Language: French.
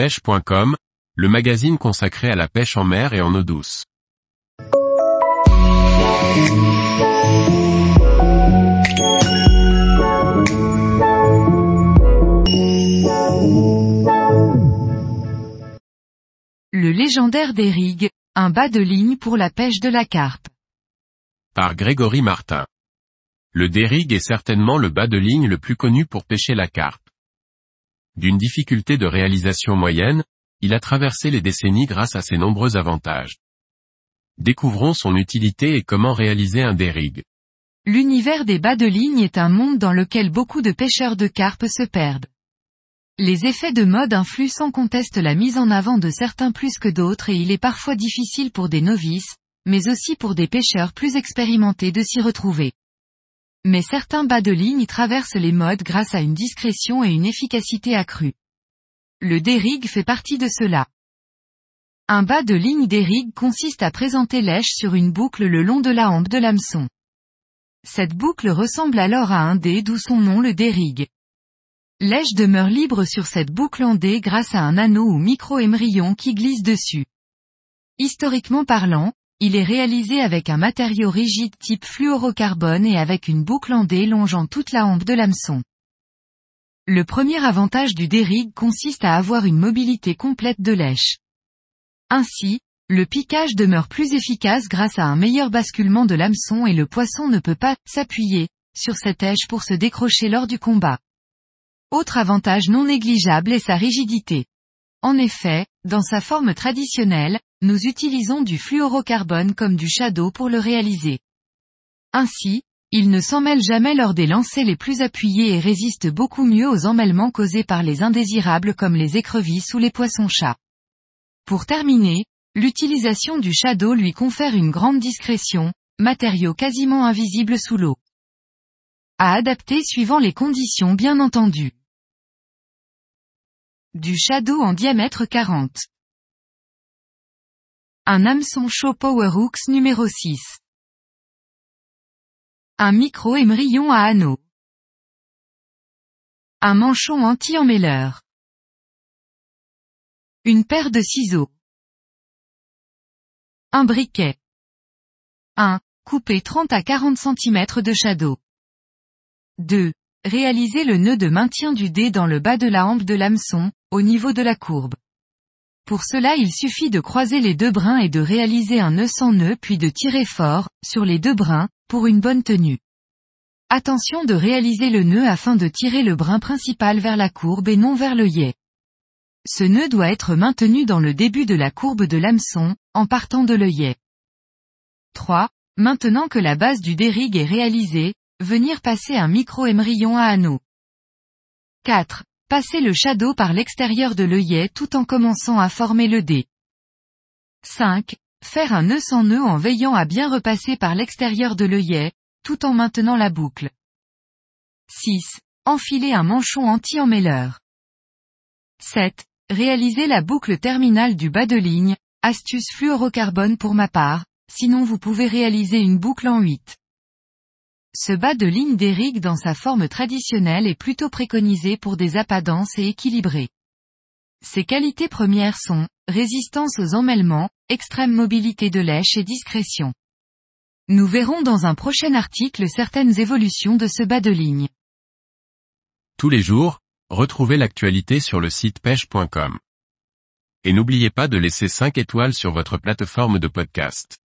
pêche.com, le magazine consacré à la pêche en mer et en eau douce. Le légendaire Dérigue, un bas de ligne pour la pêche de la carpe. Par Grégory Martin. Le Dérigue est certainement le bas de ligne le plus connu pour pêcher la carpe. D'une difficulté de réalisation moyenne, il a traversé les décennies grâce à ses nombreux avantages. Découvrons son utilité et comment réaliser un dérigue. L'univers des bas de ligne est un monde dans lequel beaucoup de pêcheurs de carpe se perdent. Les effets de mode influent sans conteste la mise en avant de certains plus que d'autres et il est parfois difficile pour des novices, mais aussi pour des pêcheurs plus expérimentés de s'y retrouver. Mais certains bas de ligne traversent les modes grâce à une discrétion et une efficacité accrue. Le dérigue fait partie de cela. Un bas de ligne dérigue consiste à présenter l'èche sur une boucle le long de la hampe de l'hameçon. Cette boucle ressemble alors à un dé d'où son nom le dérigue. L'èche demeure libre sur cette boucle en dé grâce à un anneau ou micro-émerillon qui glisse dessus. Historiquement parlant, il est réalisé avec un matériau rigide type fluorocarbone et avec une boucle en dé longeant toute la hampe de l'hameçon. Le premier avantage du dérigue consiste à avoir une mobilité complète de lèche. Ainsi, le piquage demeure plus efficace grâce à un meilleur basculement de l'hameçon et le poisson ne peut pas s'appuyer sur cette èche pour se décrocher lors du combat. Autre avantage non négligeable est sa rigidité. En effet, dans sa forme traditionnelle, nous utilisons du fluorocarbone comme du shadow pour le réaliser. Ainsi, il ne s'emmêle jamais lors des lancers les plus appuyés et résiste beaucoup mieux aux emmêlements causés par les indésirables comme les écrevisses ou les poissons-chats. Pour terminer, l'utilisation du shadow lui confère une grande discrétion, matériau quasiment invisible sous l'eau. À adapter suivant les conditions bien entendu. Du shadow en diamètre 40. Un hameçon chaud Powerhooks numéro 6. Un micro-émerillon à anneau. Un manchon anti-emmêleur. Une paire de ciseaux. Un briquet. 1. Couper 30 à 40 cm de shadow. 2. Réaliser le nœud de maintien du dé dans le bas de la hampe de l'hameçon, au niveau de la courbe. Pour cela il suffit de croiser les deux brins et de réaliser un nœud sans nœud puis de tirer fort, sur les deux brins, pour une bonne tenue. Attention de réaliser le nœud afin de tirer le brin principal vers la courbe et non vers l'œillet. Ce nœud doit être maintenu dans le début de la courbe de l'hameçon, en partant de l'œillet. 3. Maintenant que la base du dérigue est réalisée, venir passer un micro-émerillon à anneau. 4. Passer le shadow par l'extérieur de l'œillet tout en commençant à former le dé. 5. Faire un nœud sans nœud en veillant à bien repasser par l'extérieur de l'œillet, tout en maintenant la boucle. 6. Enfiler un manchon anti-emmêleur. 7. Réaliser la boucle terminale du bas de ligne, astuce fluorocarbone pour ma part, sinon vous pouvez réaliser une boucle en 8. Ce bas de ligne d'Eric dans sa forme traditionnelle est plutôt préconisé pour des appâts denses et équilibrés. Ses qualités premières sont, résistance aux emmêlements, extrême mobilité de lèche et discrétion. Nous verrons dans un prochain article certaines évolutions de ce bas de ligne. Tous les jours, retrouvez l'actualité sur le site pêche.com. Et n'oubliez pas de laisser 5 étoiles sur votre plateforme de podcast.